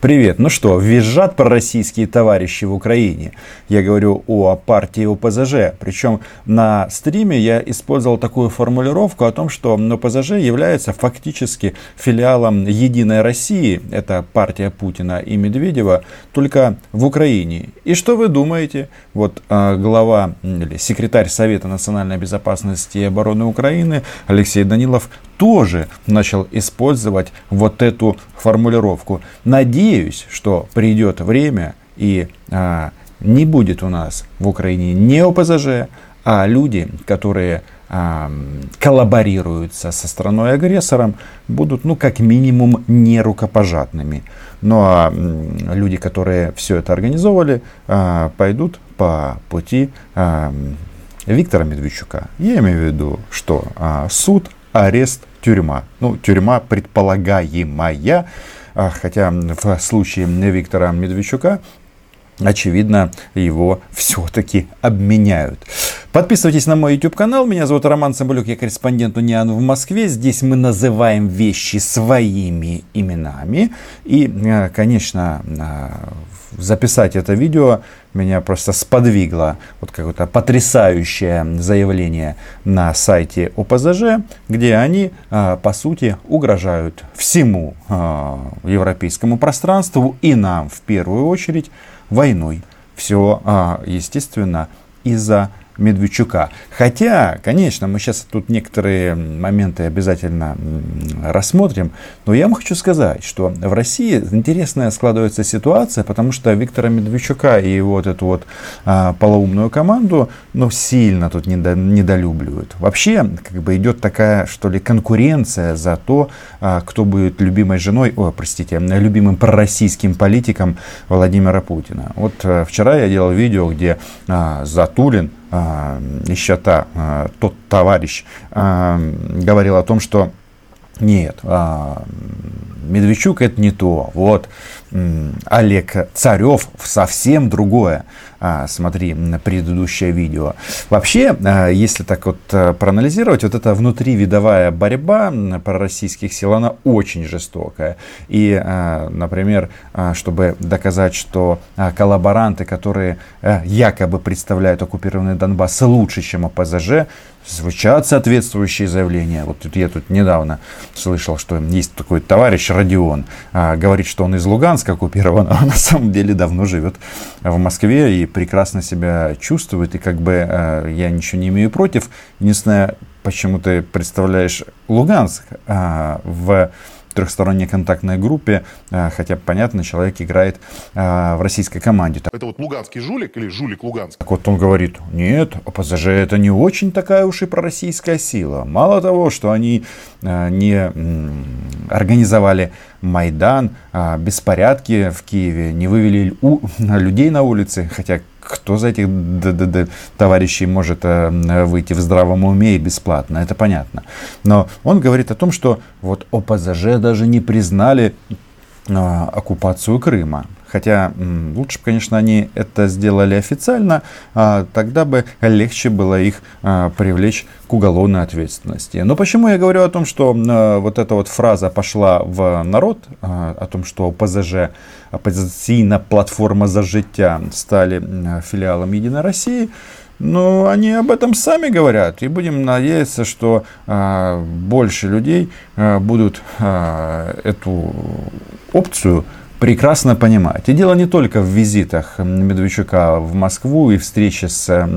Привет. Ну что, визжат пророссийские товарищи в Украине? Я говорю о партии ОПЗЖ. Причем на стриме я использовал такую формулировку о том, что ОПЗЖ является фактически филиалом Единой России. Это партия Путина и Медведева, только в Украине. И что вы думаете? Вот э, глава или секретарь Совета национальной безопасности и обороны Украины Алексей Данилов тоже начал использовать вот эту формулировку. Надеюсь, что придет время и а, не будет у нас в Украине не ОПЗЖ, а люди, которые а, коллаборируются со страной-агрессором, будут, ну, как минимум, не рукопожатными. Ну, а люди, которые все это организовали, а, пойдут по пути а, Виктора Медведчука. Я имею в виду, что а, суд, арест, тюрьма. Ну, тюрьма предполагаемая, а, хотя в случае Виктора Медведчука очевидно, его все-таки обменяют. Подписывайтесь на мой YouTube канал. Меня зовут Роман Самбулюк, я корреспондент Униан в Москве. Здесь мы называем вещи своими именами. И, э, конечно, э, записать это видео меня просто сподвигло вот какое-то потрясающее заявление на сайте ОПЗЖ, где они, э, по сути, угрожают всему европейскому пространству и нам в первую очередь войной. Все, естественно, из-за Медведчука. Хотя, конечно, мы сейчас тут некоторые моменты обязательно рассмотрим, но я вам хочу сказать, что в России интересная складывается ситуация, потому что Виктора Медведчука и вот эту вот а, полоумную команду, ну, сильно тут недо, недолюбливают. Вообще, как бы идет такая, что ли, конкуренция за то, а, кто будет любимой женой, о, простите, любимым пророссийским политиком Владимира Путина. Вот а, вчера я делал видео, где а, Затулин еще та, а, тот товарищ а, говорил о том, что нет, Медведчук это не то. Вот Олег Царев совсем другое. А, смотри предыдущее видео. Вообще, а, если так вот а, проанализировать, вот эта внутривидовая борьба пророссийских сил, она очень жестокая. И, например, чтобы доказать, что коллаборанты, которые якобы представляют оккупированный Донбасс лучше, чем ОПЗЖ, звучат соответствующие заявления. Вот я тут недавно слышал, что есть такой товарищ Родион, говорит, что он из Луганска оккупирован, а на самом деле давно живет в Москве и прекрасно себя чувствует, и как бы э, я ничего не имею против. Единственное, почему ты представляешь Луганск э, в трехсторонней контактной группе, э, хотя, понятно, человек играет э, в российской команде. Это вот луганский жулик или жулик Луганск? Так вот он говорит, нет, ОПЗЖ это не очень такая уж и пророссийская сила. Мало того, что они э, не организовали Майдан, а беспорядки в Киеве, не вывели людей на улицы, хотя кто за этих товарищей может э, выйти в здравом уме и бесплатно, это понятно. Но он говорит о том, что вот ОПЗЖ даже не признали а, оккупацию Крыма. Хотя лучше бы, конечно, они это сделали официально, а тогда бы легче было их а, привлечь к уголовной ответственности. Но почему я говорю о том, что а, вот эта вот фраза пошла в народ, о том, что ПЗЖ, оппозиционная платформа за життя, стали филиалом Единой России, но они об этом сами говорят. И будем надеяться, что а, больше людей а, будут а, эту опцию прекрасно понимать. И дело не только в визитах Медведчука в Москву и встрече с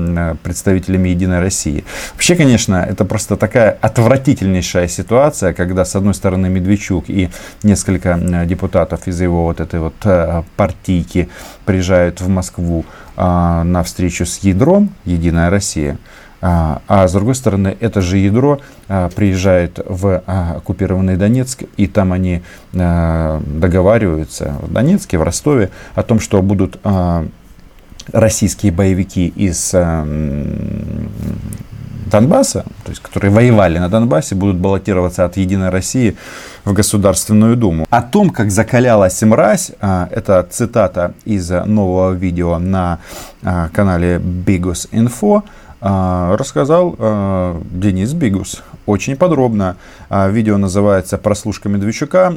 представителями Единой России. Вообще, конечно, это просто такая отвратительнейшая ситуация, когда, с одной стороны, Медведчук и несколько депутатов из его вот этой вот э, партийки приезжают в Москву а, на встречу с ядром Единая Россия. А, а с другой стороны, это же ядро а, приезжает в а, оккупированный Донецк, и там они договариваются в Донецке, в Ростове о том, что будут российские боевики из Донбасса, то есть которые воевали на Донбассе, будут баллотироваться от Единой России в Государственную Думу. О том, как закалялась мразь, это цитата из нового видео на канале Bigus Info, рассказал а, Денис Бигус. очень подробно. А, видео называется «Прослушка Медведчука.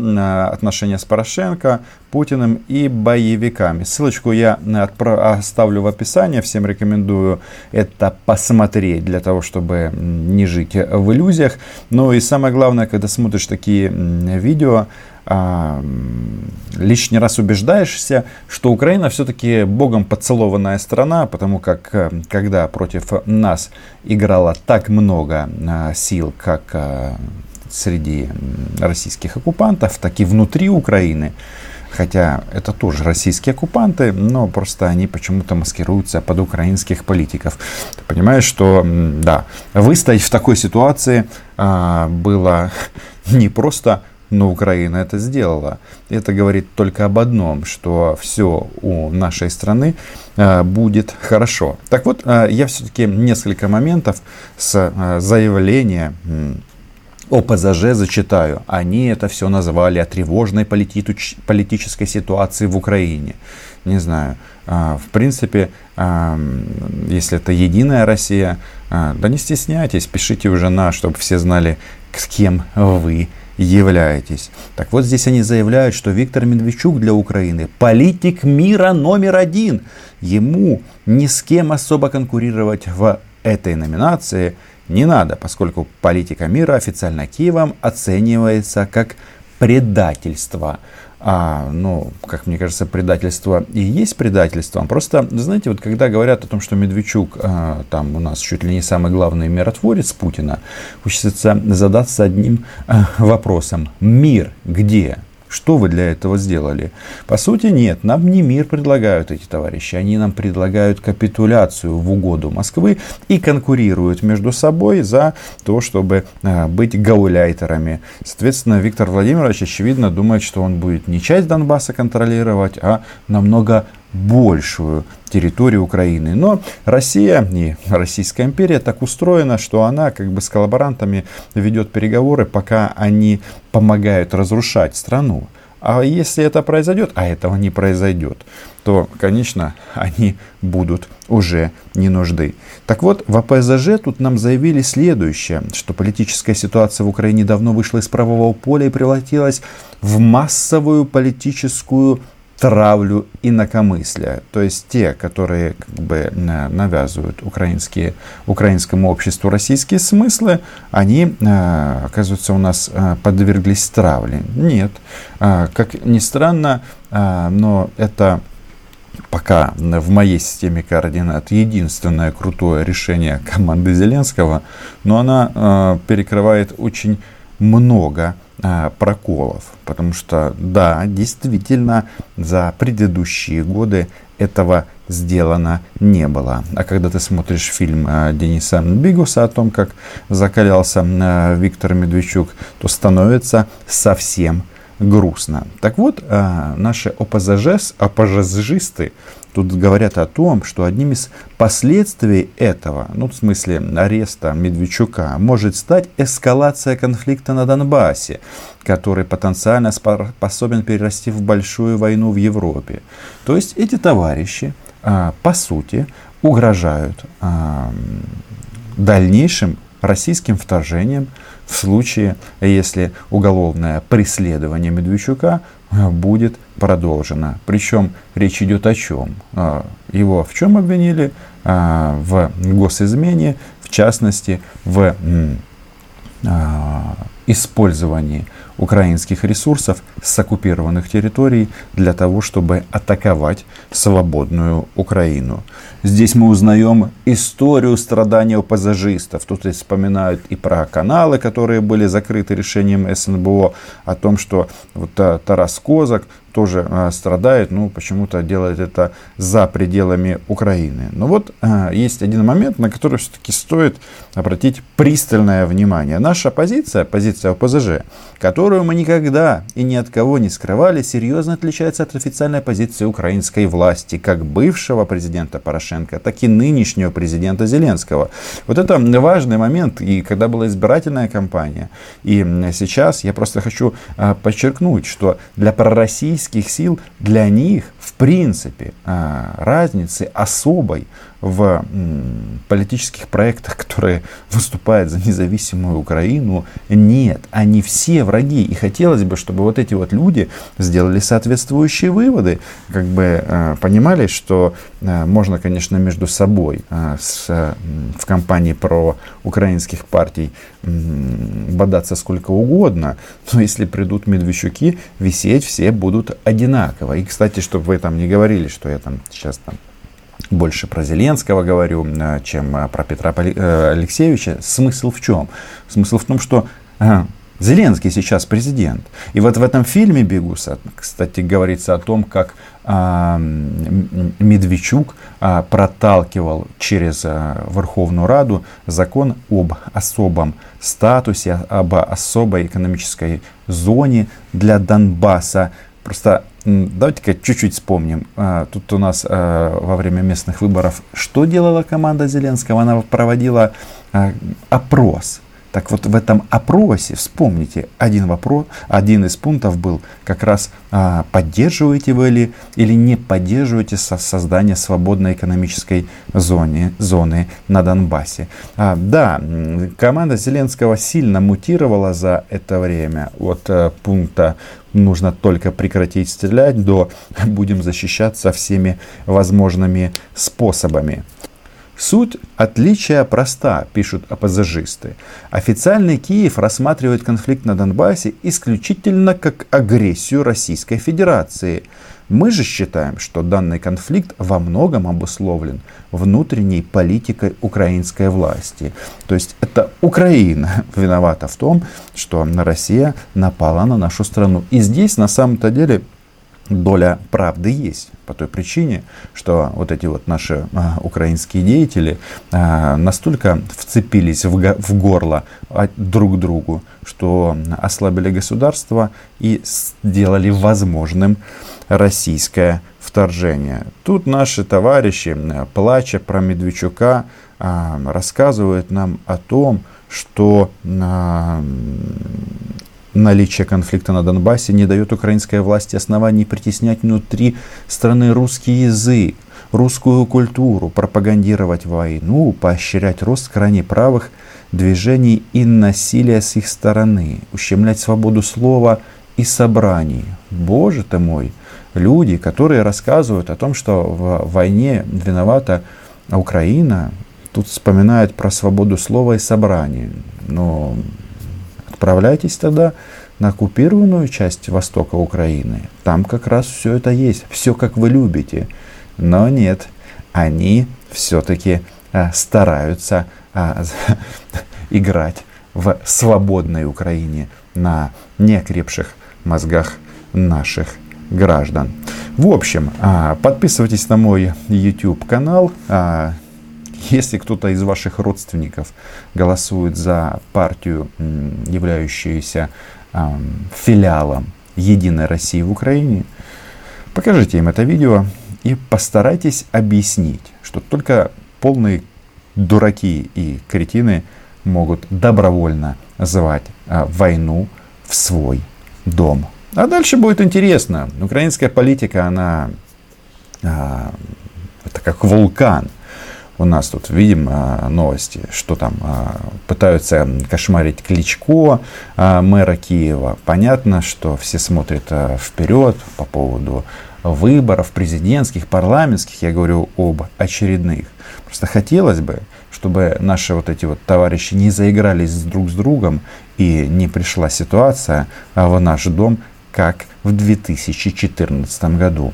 Отношения с Порошенко, Путиным и боевиками». Ссылочку я оставлю в описании. Всем рекомендую это посмотреть для того, чтобы не жить в иллюзиях. Ну и самое главное, когда смотришь такие видео, а, лишний раз убеждаешься, что Украина все-таки богом поцелованная страна, потому как э, когда против нас играло так много а, сил, как а, среди российских оккупантов, так и внутри Украины, Хотя это тоже российские оккупанты, но просто они почему-то маскируются под украинских политиков. Ты понимаешь, что да, выстоять в такой ситуации а, было не просто но Украина это сделала. Это говорит только об одном, что все у нашей страны э, будет хорошо. Так вот, э, я все-таки несколько моментов с э, заявления ОПЗЖ зачитаю. Они это все назвали о тревожной политич- политической ситуации в Украине. Не знаю. В принципе, если это единая Россия, да не стесняйтесь, пишите уже на, чтобы все знали, с кем вы являетесь. Так вот здесь они заявляют, что Виктор Медведчук для Украины политик мира номер один. Ему ни с кем особо конкурировать в этой номинации не надо, поскольку политика мира официально Киевом оценивается как предательство а, ну, как мне кажется, предательство и есть предательство. Просто, знаете, вот когда говорят о том, что Медведчук а, там у нас чуть ли не самый главный миротворец Путина, хочется задаться одним а, вопросом. Мир где? Что вы для этого сделали? По сути, нет, нам не мир предлагают эти товарищи. Они нам предлагают капитуляцию в угоду Москвы и конкурируют между собой за то, чтобы а, быть гауляйтерами. Соответственно, Виктор Владимирович, очевидно, думает, что он будет не часть Донбасса контролировать, а намного большую территорию Украины. Но Россия и Российская империя так устроена, что она как бы с коллаборантами ведет переговоры, пока они помогают разрушать страну. А если это произойдет, а этого не произойдет, то, конечно, они будут уже не нужды. Так вот, в АПЗЖ тут нам заявили следующее, что политическая ситуация в Украине давно вышла из правового поля и превратилась в массовую политическую травлю инакомыслия. То есть те, которые как бы навязывают украинские, украинскому обществу российские смыслы, они, э, оказывается, у нас э, подверглись травле. Нет. Э, как ни странно, но это пока в моей системе координат единственное крутое решение команды Зеленского, но она перекрывает очень много проколов. Потому что, да, действительно, за предыдущие годы этого сделано не было. А когда ты смотришь фильм а, Дениса Бигуса о том, как закалялся а, Виктор Медведчук, то становится совсем грустно. Так вот, наши ОПЗЖ, ОПЖЖисты Тут говорят о том, что одним из последствий этого, ну в смысле ареста Медведчука, может стать эскалация конфликта на Донбассе, который потенциально способен перерасти в большую войну в Европе. То есть эти товарищи, а, по сути, угрожают дальнейшим российским вторжением в случае, если уголовное преследование Медведчука а, будет продолжено. Причем речь идет о чем? А, его в чем обвинили? А, в госизмене, в частности, в использовании украинских ресурсов с оккупированных территорий для того, чтобы атаковать свободную Украину. Здесь мы узнаем историю страдания пассажистов. Тут и вспоминают и про каналы, которые были закрыты решением СНБО, о том, что вот э, Тарас Козак тоже э, страдает, ну, почему-то делает это за пределами Украины. Но вот э, есть один момент, на который все-таки стоит обратить пристальное внимание. Наша позиция, позиция ОПЗЖ, которую мы никогда и ни от кого не скрывали, серьезно отличается от официальной позиции украинской власти, как бывшего президента Порошенко, так и нынешнего президента Зеленского. Вот это важный момент, и когда была избирательная кампания, и сейчас я просто хочу э, подчеркнуть, что для пророссийских сил, для них в принципе а, разницы особой в политических проектах, которые выступают за независимую Украину. Нет, они все враги. И хотелось бы, чтобы вот эти вот люди сделали соответствующие выводы, как бы э, понимали, что э, можно, конечно, между собой э, с, в компании про украинских партий бодаться сколько угодно, но если придут Медведчуки, висеть все будут одинаково. И, кстати, чтобы вы там не говорили, что я там сейчас там больше про Зеленского говорю, э, чем э, про Петра э, Алексеевича. Смысл в чем? Смысл в том, что Зеленский сейчас президент. И вот в этом фильме «Бегуса», кстати, говорится о том, как а, Медведчук а, проталкивал через Верховную Раду закон об особом статусе, об особой экономической зоне для Донбасса. Просто давайте-ка чуть-чуть вспомним. А, тут у нас а, во время местных выборов что делала команда Зеленского? Она проводила а, опрос так вот в этом опросе, вспомните, один вопрос, один из пунктов был как раз а, поддерживаете вы или, или не поддерживаете со создание свободной экономической зоны, зоны на Донбассе. А, да, команда Зеленского сильно мутировала за это время от а, пункта нужно только прекратить стрелять до будем защищаться всеми возможными способами. Суть отличия проста, пишут оппозажисты. Официальный Киев рассматривает конфликт на Донбассе исключительно как агрессию Российской Федерации. Мы же считаем, что данный конфликт во многом обусловлен внутренней политикой украинской власти. То есть это Украина виновата в том, что Россия напала на нашу страну. И здесь на самом-то деле доля правды есть. По той причине, что вот эти вот наши а, украинские деятели а, настолько вцепились в, в горло а, друг другу, что ослабили государство и сделали возможным российское вторжение. Тут наши товарищи, плача про Медведчука, а, рассказывают нам о том, что Наличие конфликта на Донбассе не дает украинской власти оснований притеснять внутри страны русский язык, русскую культуру, пропагандировать войну, поощрять рост крайне правых движений и насилия с их стороны, ущемлять свободу слова и собраний. Боже ты мой! Люди, которые рассказывают о том, что в войне виновата Украина, тут вспоминают про свободу слова и собраний. Но Отправляйтесь тогда на оккупированную часть востока Украины. Там как раз все это есть, все как вы любите. Но нет, они все-таки а, стараются а, играть в свободной Украине на неокрепших мозгах наших граждан. В общем, а, подписывайтесь на мой YouTube канал. Если кто-то из ваших родственников голосует за партию, являющуюся филиалом Единой России в Украине, покажите им это видео и постарайтесь объяснить, что только полные дураки и кретины могут добровольно звать а, войну в свой дом. А дальше будет интересно. Украинская политика, она а, это как вулкан у нас тут видим а, новости, что там а, пытаются кошмарить Кличко, а, мэра Киева. Понятно, что все смотрят вперед по поводу выборов президентских, парламентских, я говорю об очередных. Просто хотелось бы, чтобы наши вот эти вот товарищи не заигрались друг с другом и не пришла ситуация в наш дом, как в 2014 году.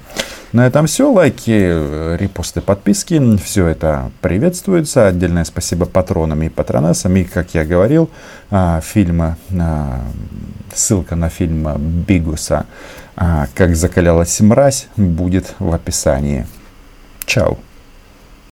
На этом все. Лайки, репосты, подписки. Все это приветствуется. Отдельное спасибо патронам и патронессам. И, как я говорил, а, фильм, а, ссылка на фильм Бигуса «Как закалялась мразь» будет в описании. Чао.